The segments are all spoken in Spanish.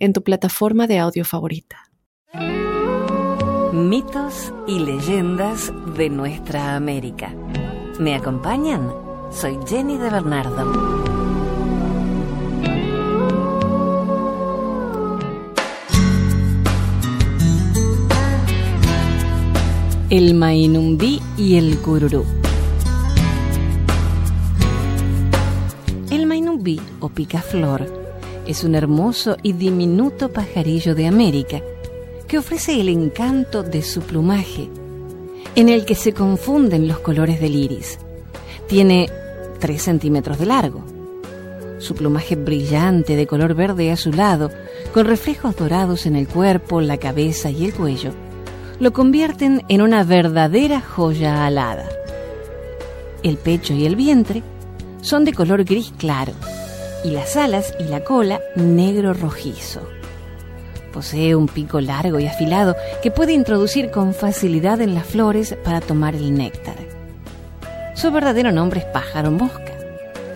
en tu plataforma de audio favorita. Mitos y leyendas de nuestra América. ¿Me acompañan? Soy Jenny de Bernardo. El Mainumbí y el Cururú. El Mainumbí o picaflor es un hermoso y diminuto pajarillo de América que ofrece el encanto de su plumaje, en el que se confunden los colores del iris. Tiene 3 centímetros de largo. Su plumaje brillante de color verde azulado, con reflejos dorados en el cuerpo, la cabeza y el cuello, lo convierten en una verdadera joya alada. El pecho y el vientre son de color gris claro y las alas y la cola negro rojizo. Posee un pico largo y afilado que puede introducir con facilidad en las flores para tomar el néctar. Su verdadero nombre es pájaro mosca,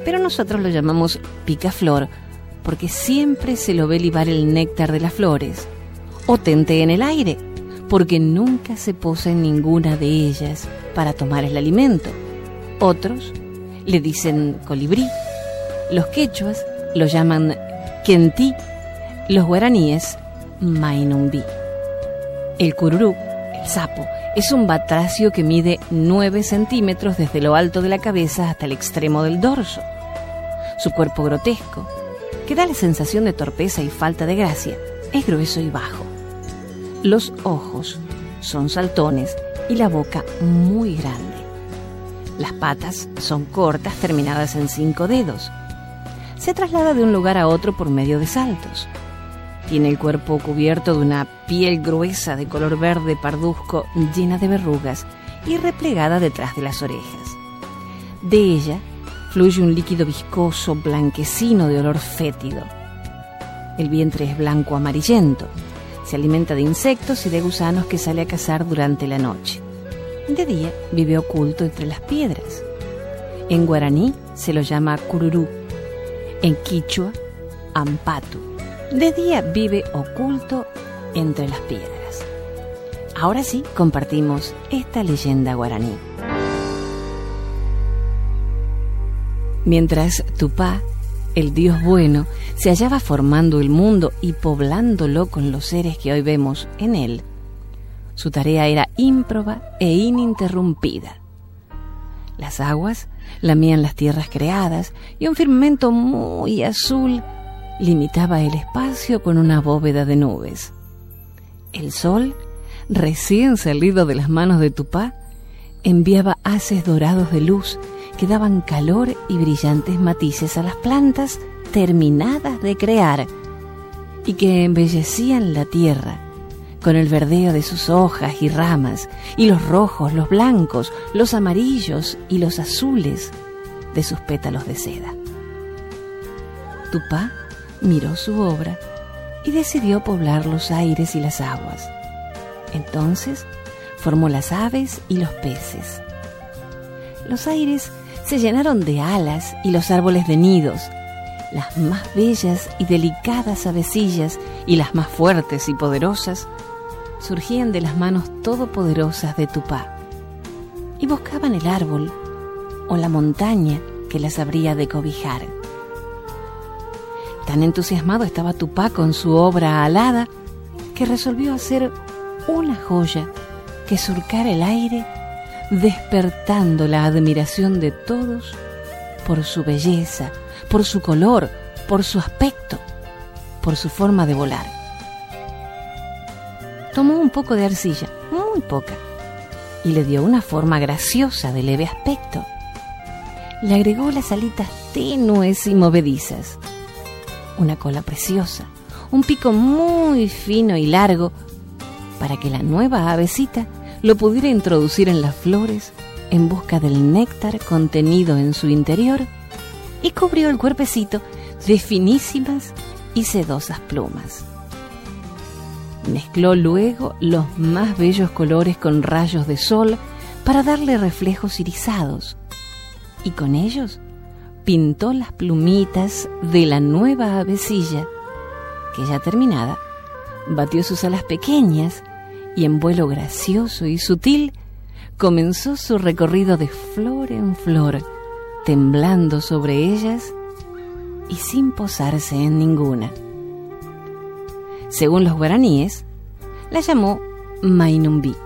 pero nosotros lo llamamos picaflor porque siempre se lo ve libar el néctar de las flores o tente en el aire porque nunca se posa en ninguna de ellas para tomar el alimento. Otros le dicen colibrí, los quechuas lo llaman quentí, los guaraníes mainumbí. El cururú, el sapo, es un batracio que mide 9 centímetros desde lo alto de la cabeza hasta el extremo del dorso. Su cuerpo grotesco, que da la sensación de torpeza y falta de gracia, es grueso y bajo. Los ojos son saltones y la boca muy grande. Las patas son cortas terminadas en cinco dedos. Se traslada de un lugar a otro por medio de saltos. Tiene el cuerpo cubierto de una piel gruesa de color verde parduzco llena de verrugas y replegada detrás de las orejas. De ella fluye un líquido viscoso blanquecino de olor fétido. El vientre es blanco amarillento se alimenta de insectos y de gusanos que sale a cazar durante la noche. De día vive oculto entre las piedras. En guaraní se lo llama cururú. En quichua, ampatu. De día vive oculto entre las piedras. Ahora sí compartimos esta leyenda guaraní. Mientras Tupá el Dios bueno, se hallaba formando el mundo y poblándolo con los seres que hoy vemos en él, su tarea era ímproba e ininterrumpida. Las aguas lamían las tierras creadas y un firmamento muy azul limitaba el espacio con una bóveda de nubes. El sol, recién salido de las manos de Tupá, enviaba haces dorados de luz que daban calor y brillantes matices a las plantas terminadas de crear y que embellecían la tierra con el verdeo de sus hojas y ramas y los rojos, los blancos, los amarillos y los azules de sus pétalos de seda. Tupá miró su obra y decidió poblar los aires y las aguas. Entonces formó las aves y los peces. Los aires se llenaron de alas y los árboles de nidos. Las más bellas y delicadas avecillas y las más fuertes y poderosas surgían de las manos todopoderosas de Tupá y buscaban el árbol o la montaña que las habría de cobijar. Tan entusiasmado estaba Tupá con su obra alada que resolvió hacer una joya que surcara el aire despertando la admiración de todos por su belleza, por su color, por su aspecto, por su forma de volar. Tomó un poco de arcilla, muy poca, y le dio una forma graciosa de leve aspecto. Le agregó las alitas tenues y movedizas, una cola preciosa, un pico muy fino y largo para que la nueva avecita lo pudiera introducir en las flores en busca del néctar contenido en su interior y cubrió el cuerpecito de finísimas y sedosas plumas. Mezcló luego los más bellos colores con rayos de sol para darle reflejos irisados y con ellos pintó las plumitas de la nueva avecilla que ya terminada batió sus alas pequeñas y en vuelo gracioso y sutil comenzó su recorrido de flor en flor, temblando sobre ellas y sin posarse en ninguna. Según los guaraníes, la llamó Mainumbi.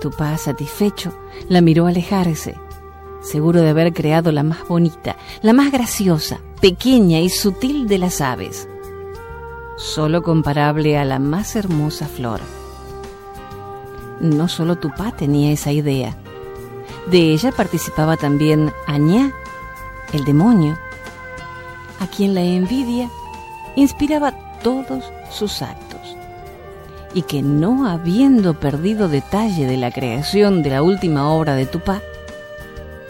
Tupá, satisfecho, la miró alejarse, seguro de haber creado la más bonita, la más graciosa, pequeña y sutil de las aves, solo comparable a la más hermosa flor. No solo Tupá tenía esa idea, de ella participaba también Añá, el demonio, a quien la envidia inspiraba todos sus actos, y que no habiendo perdido detalle de la creación de la última obra de Tupá,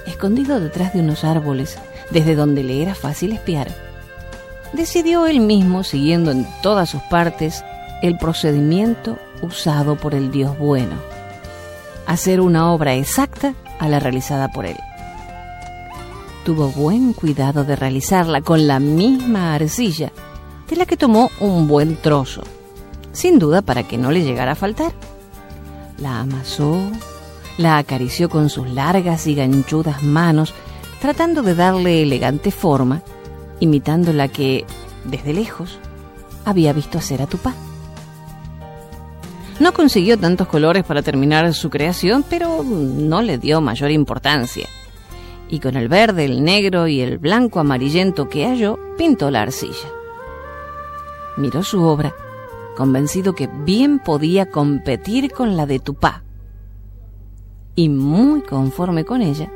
escondido detrás de unos árboles desde donde le era fácil espiar, decidió él mismo, siguiendo en todas sus partes el procedimiento usado por el Dios bueno, hacer una obra exacta a la realizada por él. Tuvo buen cuidado de realizarla con la misma arcilla, de la que tomó un buen trozo, sin duda para que no le llegara a faltar. La amasó, la acarició con sus largas y ganchudas manos, tratando de darle elegante forma, imitando la que, desde lejos, había visto hacer a Tupá. No consiguió tantos colores para terminar su creación, pero no le dio mayor importancia. Y con el verde, el negro y el blanco amarillento que halló, pintó la arcilla. Miró su obra, convencido que bien podía competir con la de Tupá, y muy conforme con ella,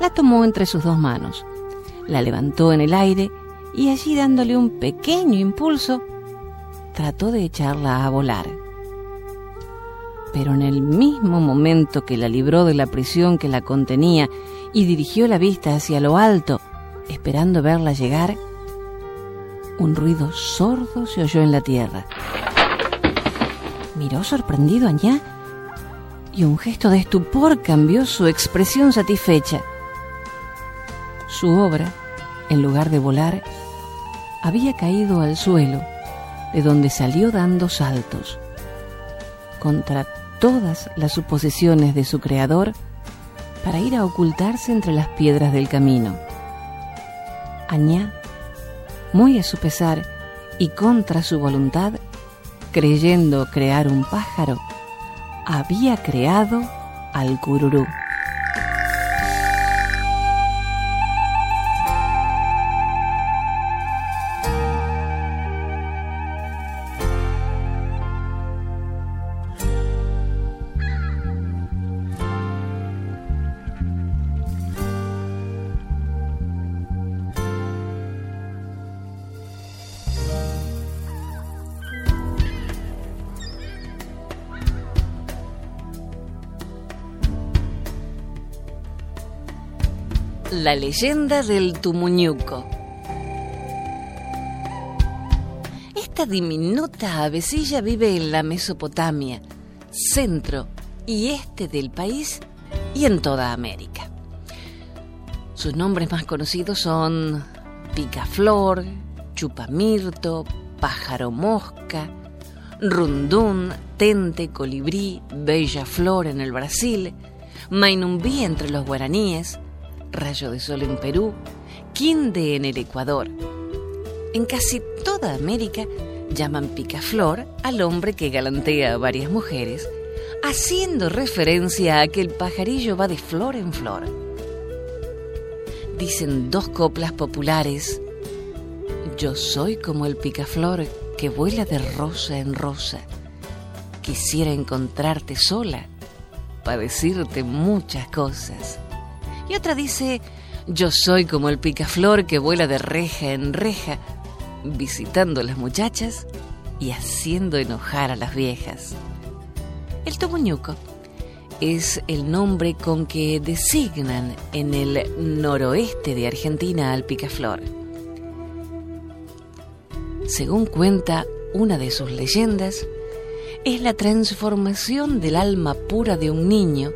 la tomó entre sus dos manos, la levantó en el aire y allí dándole un pequeño impulso, trató de echarla a volar. Pero en el mismo momento que la libró de la prisión que la contenía y dirigió la vista hacia lo alto, esperando verla llegar, un ruido sordo se oyó en la tierra. Miró sorprendido allá y un gesto de estupor cambió su expresión satisfecha. Su obra, en lugar de volar, había caído al suelo, de donde salió dando saltos. Contra todas las suposiciones de su creador, para ir a ocultarse entre las piedras del camino. Añá, muy a su pesar y contra su voluntad, creyendo crear un pájaro, había creado al cururú. La leyenda del Tumuñuco. Esta diminuta avecilla vive en la Mesopotamia, centro y este del país y en toda América. Sus nombres más conocidos son picaflor, chupamirto, pájaro mosca, rundún, tente, colibrí, bella flor en el Brasil, mainumbí entre los guaraníes, Rayo de Sol en Perú, Quinde en el Ecuador. En casi toda América llaman picaflor al hombre que galantea a varias mujeres, haciendo referencia a que el pajarillo va de flor en flor. Dicen dos coplas populares, yo soy como el picaflor que vuela de rosa en rosa. Quisiera encontrarte sola para decirte muchas cosas. Y otra dice, yo soy como el picaflor que vuela de reja en reja visitando a las muchachas y haciendo enojar a las viejas. El tomuñuco es el nombre con que designan en el noroeste de Argentina al picaflor. Según cuenta una de sus leyendas, es la transformación del alma pura de un niño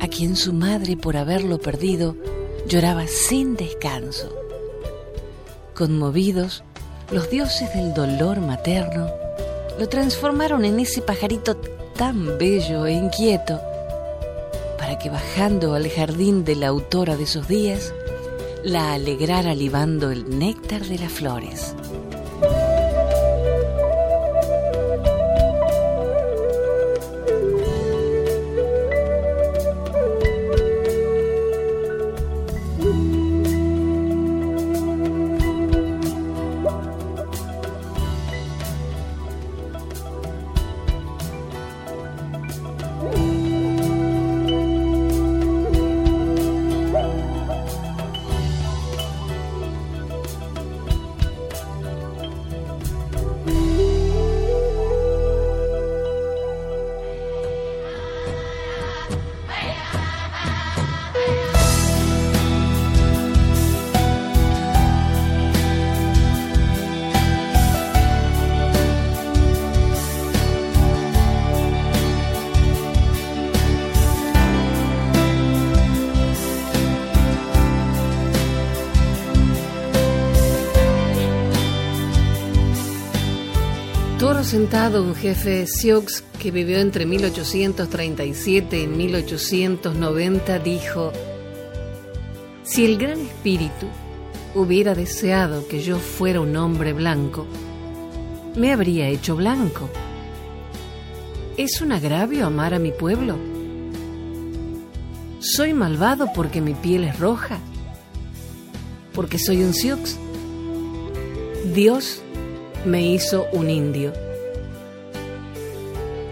a quien su madre por haberlo perdido lloraba sin descanso. Conmovidos, los dioses del dolor materno lo transformaron en ese pajarito tan bello e inquieto, para que bajando al jardín de la autora de sus días, la alegrara libando el néctar de las flores. Sentado un jefe Sioux que vivió entre 1837 y 1890 dijo, si el gran espíritu hubiera deseado que yo fuera un hombre blanco, me habría hecho blanco. ¿Es un agravio amar a mi pueblo? ¿Soy malvado porque mi piel es roja? ¿Porque soy un Sioux? Dios me hizo un indio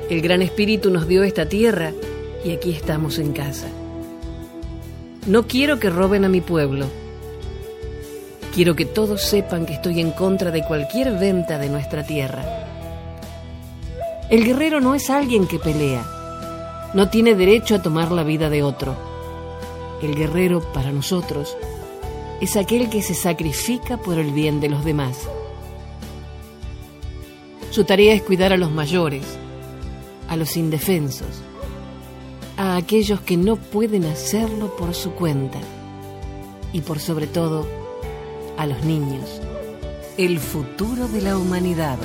el Gran Espíritu nos dio esta tierra y aquí estamos en casa. No quiero que roben a mi pueblo. Quiero que todos sepan que estoy en contra de cualquier venta de nuestra tierra. El guerrero no es alguien que pelea. No tiene derecho a tomar la vida de otro. El guerrero, para nosotros, es aquel que se sacrifica por el bien de los demás. Su tarea es cuidar a los mayores, a los indefensos, a aquellos que no pueden hacerlo por su cuenta y por sobre todo a los niños, el futuro de la humanidad.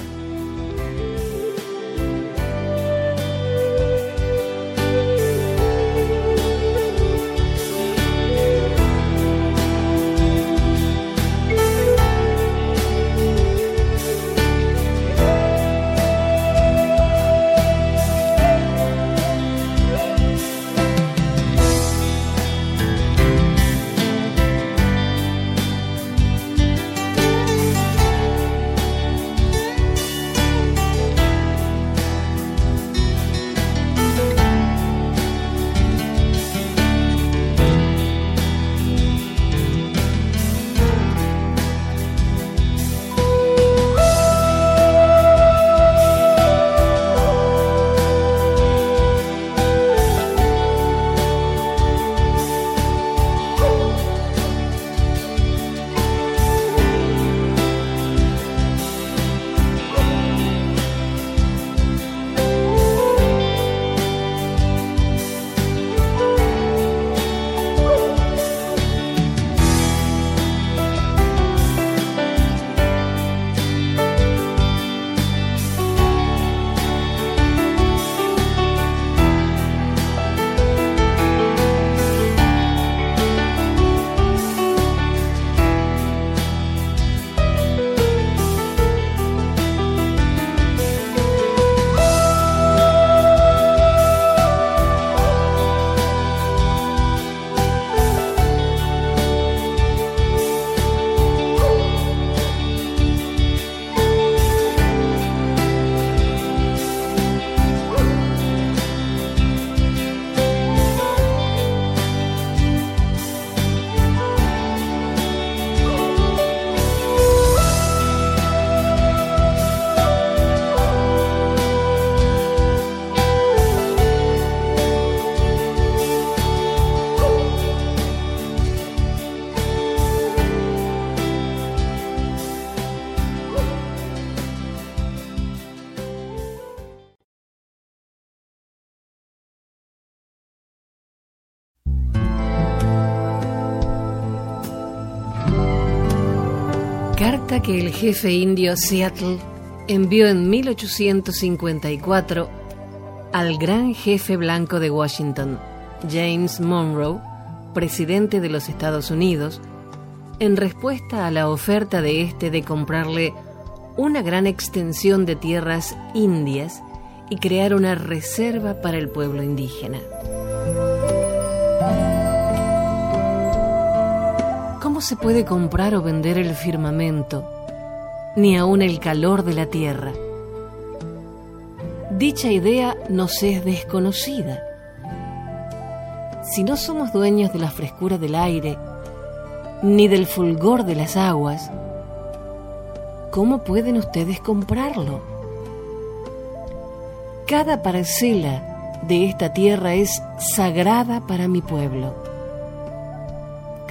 Que el jefe indio Seattle envió en 1854 al gran jefe blanco de Washington, James Monroe, presidente de los Estados Unidos, en respuesta a la oferta de este de comprarle una gran extensión de tierras indias y crear una reserva para el pueblo indígena. ¿Cómo se puede comprar o vender el firmamento, ni aun el calor de la tierra? Dicha idea nos es desconocida. Si no somos dueños de la frescura del aire, ni del fulgor de las aguas, ¿cómo pueden ustedes comprarlo? Cada parcela de esta tierra es sagrada para mi pueblo.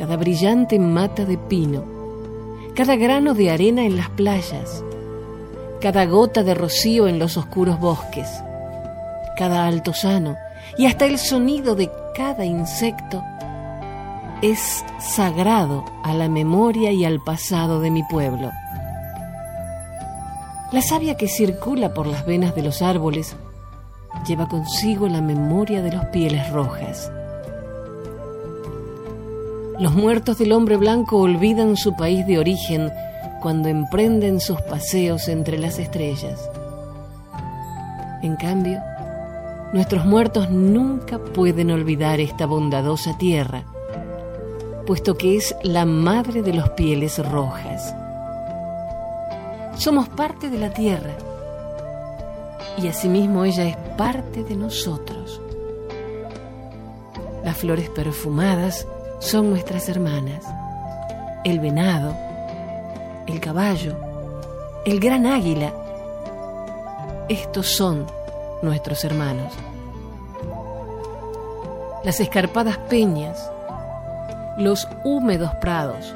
Cada brillante mata de pino, cada grano de arena en las playas, cada gota de rocío en los oscuros bosques, cada altozano y hasta el sonido de cada insecto es sagrado a la memoria y al pasado de mi pueblo. La savia que circula por las venas de los árboles lleva consigo la memoria de los pieles rojas. Los muertos del hombre blanco olvidan su país de origen cuando emprenden sus paseos entre las estrellas. En cambio, nuestros muertos nunca pueden olvidar esta bondadosa tierra, puesto que es la madre de los pieles rojas. Somos parte de la tierra y asimismo ella es parte de nosotros. Las flores perfumadas son nuestras hermanas. El venado, el caballo, el gran águila, estos son nuestros hermanos. Las escarpadas peñas, los húmedos prados,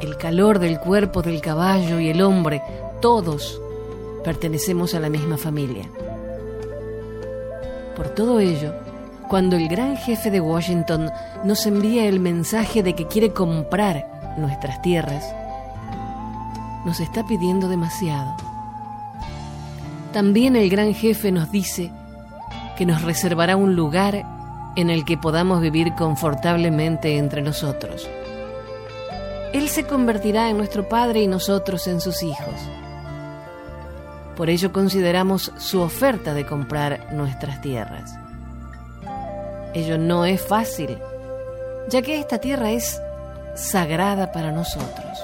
el calor del cuerpo del caballo y el hombre, todos pertenecemos a la misma familia. Por todo ello, cuando el gran jefe de Washington nos envía el mensaje de que quiere comprar nuestras tierras, nos está pidiendo demasiado. También el gran jefe nos dice que nos reservará un lugar en el que podamos vivir confortablemente entre nosotros. Él se convertirá en nuestro Padre y nosotros en sus hijos. Por ello consideramos su oferta de comprar nuestras tierras. Ello no es fácil, ya que esta tierra es sagrada para nosotros.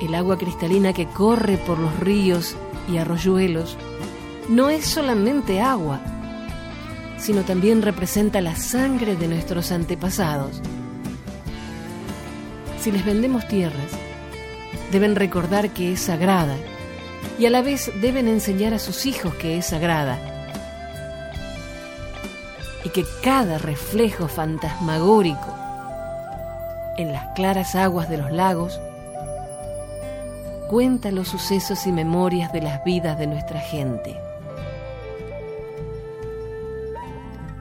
El agua cristalina que corre por los ríos y arroyuelos no es solamente agua, sino también representa la sangre de nuestros antepasados si les vendemos tierras, deben recordar que es sagrada y a la vez deben enseñar a sus hijos que es sagrada. Que cada reflejo fantasmagórico en las claras aguas de los lagos cuenta los sucesos y memorias de las vidas de nuestra gente.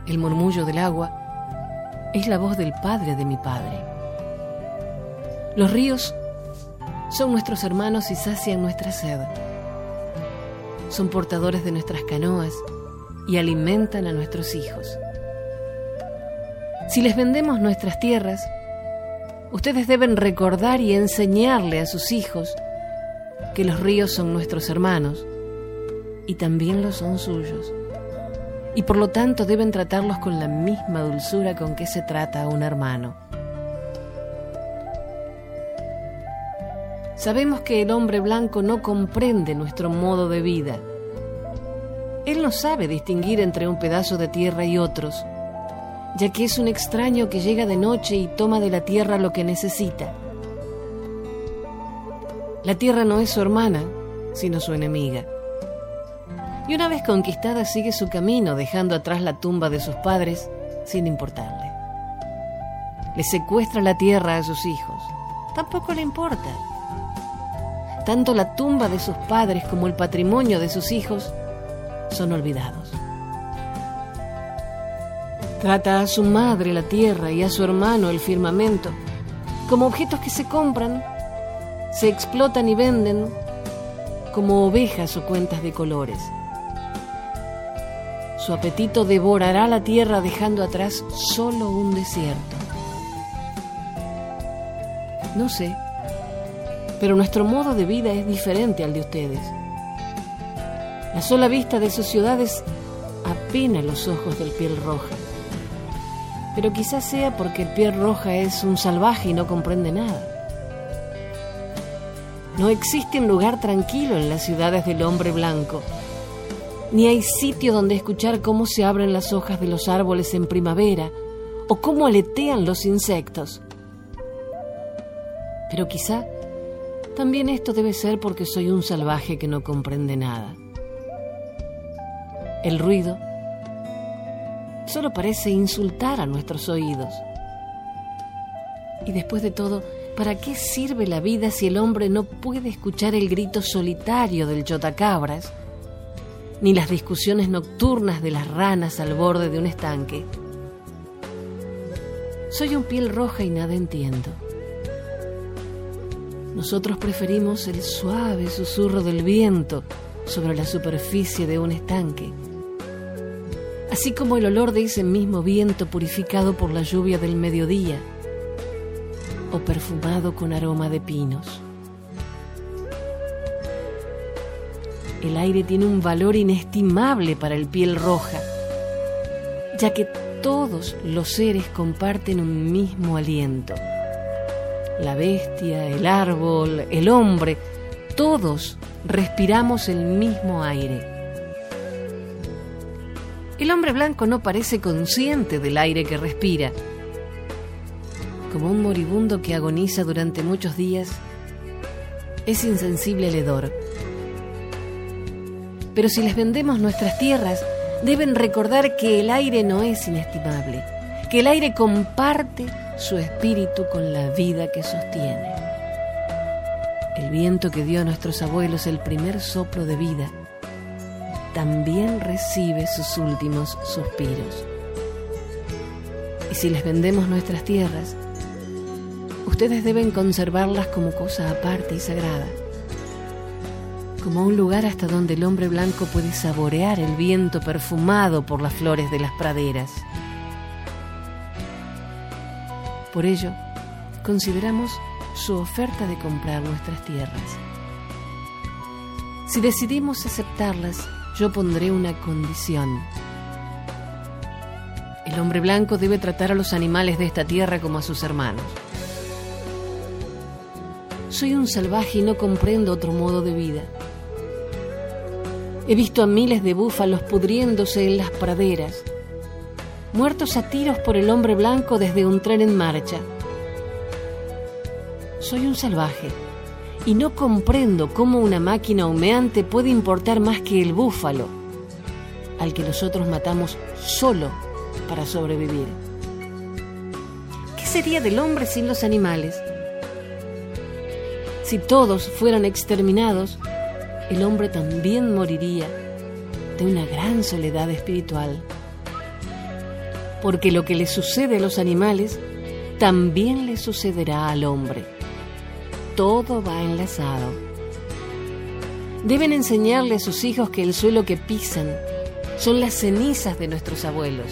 El murmullo del agua es la voz del Padre de mi Padre. Los ríos son nuestros hermanos y sacian nuestra sed. Son portadores de nuestras canoas y alimentan a nuestros hijos. Si les vendemos nuestras tierras, ustedes deben recordar y enseñarle a sus hijos que los ríos son nuestros hermanos y también lo son suyos. Y por lo tanto deben tratarlos con la misma dulzura con que se trata a un hermano. Sabemos que el hombre blanco no comprende nuestro modo de vida. Él no sabe distinguir entre un pedazo de tierra y otros, ya que es un extraño que llega de noche y toma de la tierra lo que necesita. La tierra no es su hermana, sino su enemiga. Y una vez conquistada sigue su camino dejando atrás la tumba de sus padres sin importarle. Le secuestra la tierra a sus hijos. Tampoco le importa tanto la tumba de sus padres como el patrimonio de sus hijos son olvidados. Trata a su madre la tierra y a su hermano el firmamento como objetos que se compran, se explotan y venden como ovejas o cuentas de colores. Su apetito devorará la tierra dejando atrás solo un desierto. No sé, pero nuestro modo de vida es diferente al de ustedes. La sola vista de sus ciudades apena los ojos del piel roja. Pero quizás sea porque el piel roja es un salvaje y no comprende nada. No existe un lugar tranquilo en las ciudades del hombre blanco, ni hay sitio donde escuchar cómo se abren las hojas de los árboles en primavera o cómo aletean los insectos. Pero quizá también esto debe ser porque soy un salvaje que no comprende nada. El ruido solo parece insultar a nuestros oídos. Y después de todo, ¿para qué sirve la vida si el hombre no puede escuchar el grito solitario del chotacabras, ni las discusiones nocturnas de las ranas al borde de un estanque? Soy un piel roja y nada entiendo. Nosotros preferimos el suave susurro del viento sobre la superficie de un estanque, así como el olor de ese mismo viento purificado por la lluvia del mediodía o perfumado con aroma de pinos. El aire tiene un valor inestimable para el piel roja, ya que todos los seres comparten un mismo aliento la bestia, el árbol, el hombre, todos respiramos el mismo aire. El hombre blanco no parece consciente del aire que respira. Como un moribundo que agoniza durante muchos días, es insensible al hedor. Pero si les vendemos nuestras tierras, deben recordar que el aire no es inestimable, que el aire comparte su espíritu con la vida que sostiene. El viento que dio a nuestros abuelos el primer soplo de vida también recibe sus últimos suspiros. Y si les vendemos nuestras tierras, ustedes deben conservarlas como cosa aparte y sagrada, como un lugar hasta donde el hombre blanco puede saborear el viento perfumado por las flores de las praderas. Por ello, consideramos su oferta de comprar nuestras tierras. Si decidimos aceptarlas, yo pondré una condición. El hombre blanco debe tratar a los animales de esta tierra como a sus hermanos. Soy un salvaje y no comprendo otro modo de vida. He visto a miles de búfalos pudriéndose en las praderas, muertos a tiros por el hombre blanco desde un tren en marcha. Soy un salvaje y no comprendo cómo una máquina humeante puede importar más que el búfalo, al que nosotros matamos solo para sobrevivir. ¿Qué sería del hombre sin los animales? Si todos fueran exterminados, el hombre también moriría de una gran soledad espiritual porque lo que le sucede a los animales también le sucederá al hombre. Todo va enlazado. Deben enseñarle a sus hijos que el suelo que pisan son las cenizas de nuestros abuelos.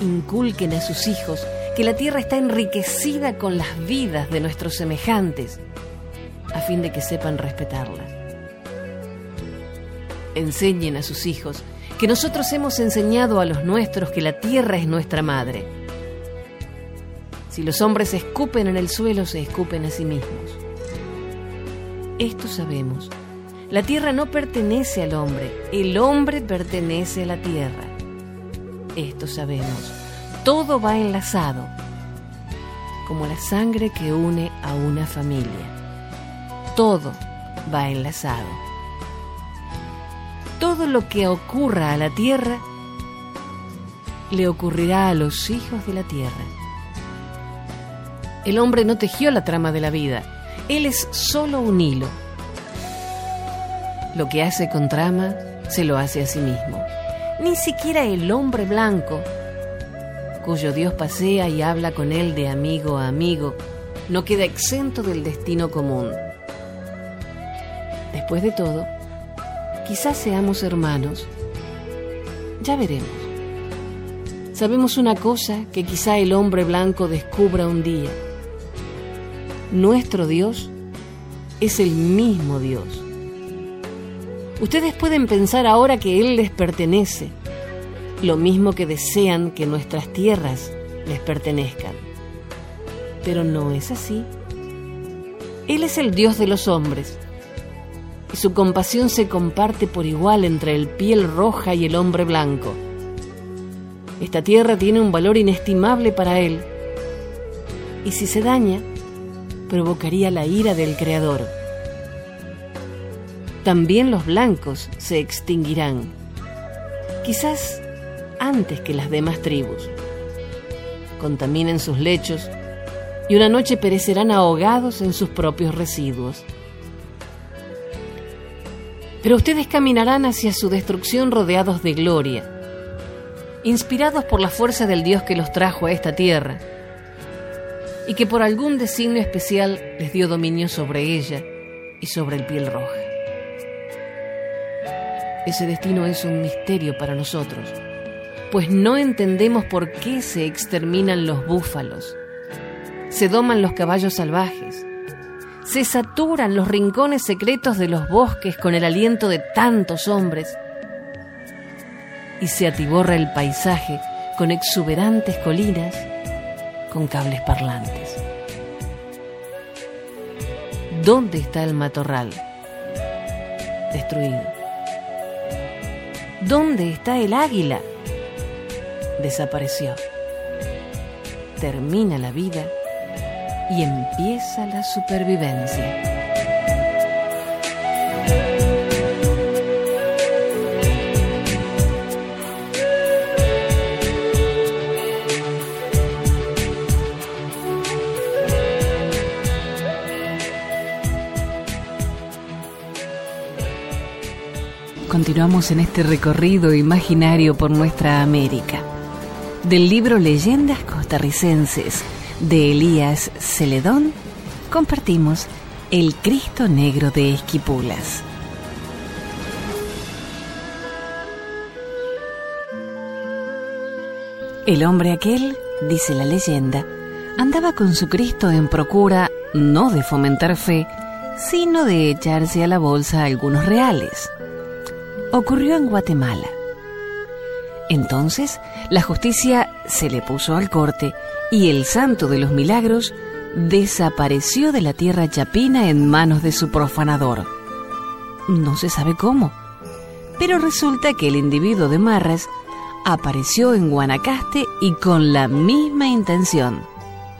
Inculquen a sus hijos que la tierra está enriquecida con las vidas de nuestros semejantes, a fin de que sepan respetarla. Enseñen a sus hijos que nosotros hemos enseñado a los nuestros que la tierra es nuestra madre. Si los hombres escupen en el suelo, se escupen a sí mismos. Esto sabemos. La tierra no pertenece al hombre, el hombre pertenece a la tierra. Esto sabemos. Todo va enlazado, como la sangre que une a una familia. Todo va enlazado todo lo que ocurra a la tierra le ocurrirá a los hijos de la tierra. El hombre no tejió la trama de la vida, él es solo un hilo. Lo que hace con trama se lo hace a sí mismo. Ni siquiera el hombre blanco cuyo Dios pasea y habla con él de amigo a amigo, no queda exento del destino común. Después de todo, quizás seamos hermanos. Ya veremos. Sabemos una cosa que quizá el hombre blanco descubra un día. Nuestro Dios es el mismo Dios. Ustedes pueden pensar ahora que Él les pertenece, lo mismo que desean que nuestras tierras les pertenezcan. Pero no es así. Él es el Dios de los hombres, y su compasión se comparte por igual entre el piel roja y el hombre blanco. Esta tierra tiene un valor inestimable para Él, y si se daña, provocaría la ira del Creador. También los blancos se extinguirán, quizás antes que las demás tribus. Contaminen sus lechos y una noche perecerán ahogados en sus propios residuos. Pero ustedes caminarán hacia su destrucción rodeados de gloria, inspirados por la fuerza del Dios que los trajo a esta tierra y que por algún designio especial les dio dominio sobre ella y sobre el piel roja. Ese destino es un misterio para nosotros, pues no entendemos por qué se exterminan los búfalos, se doman los caballos salvajes, se saturan los rincones secretos de los bosques con el aliento de tantos hombres y se atiborra el paisaje con exuberantes colinas con cables parlantes. ¿Dónde está el matorral? Destruido. ¿Dónde está el águila? Desapareció. Termina la vida y empieza la supervivencia. Continuamos en este recorrido imaginario por nuestra América. Del libro Leyendas costarricenses de Elías Celedón, compartimos El Cristo Negro de Esquipulas. El hombre aquel, dice la leyenda, andaba con su Cristo en procura no de fomentar fe, sino de echarse a la bolsa algunos reales ocurrió en Guatemala. Entonces, la justicia se le puso al corte y el santo de los milagros desapareció de la tierra chapina en manos de su profanador. No se sabe cómo, pero resulta que el individuo de Marras apareció en Guanacaste y con la misma intención,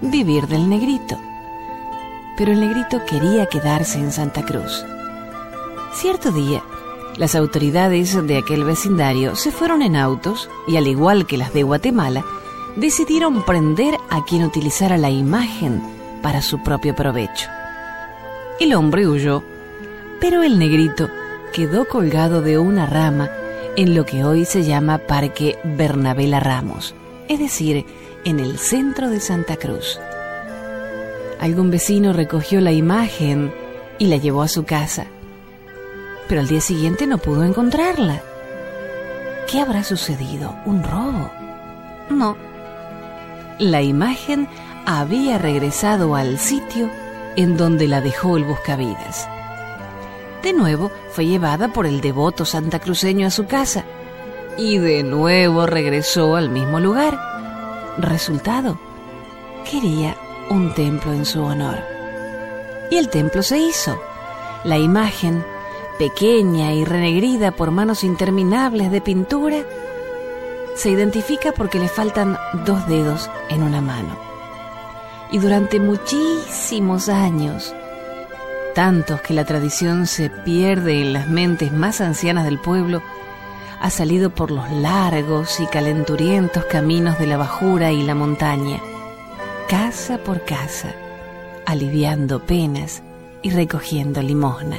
vivir del negrito. Pero el negrito quería quedarse en Santa Cruz. Cierto día, las autoridades de aquel vecindario se fueron en autos y, al igual que las de Guatemala, decidieron prender a quien utilizara la imagen para su propio provecho. El hombre huyó, pero el negrito quedó colgado de una rama en lo que hoy se llama Parque Bernabela Ramos, es decir, en el centro de Santa Cruz. Algún vecino recogió la imagen y la llevó a su casa pero al día siguiente no pudo encontrarla. ¿Qué habrá sucedido? ¿Un robo? No. La imagen había regresado al sitio en donde la dejó el buscavidas. De nuevo fue llevada por el devoto santacruceño a su casa y de nuevo regresó al mismo lugar. Resultado, quería un templo en su honor. Y el templo se hizo. La imagen pequeña y renegrida por manos interminables de pintura, se identifica porque le faltan dos dedos en una mano. Y durante muchísimos años, tantos que la tradición se pierde en las mentes más ancianas del pueblo, ha salido por los largos y calenturientos caminos de la bajura y la montaña, casa por casa, aliviando penas y recogiendo limosna.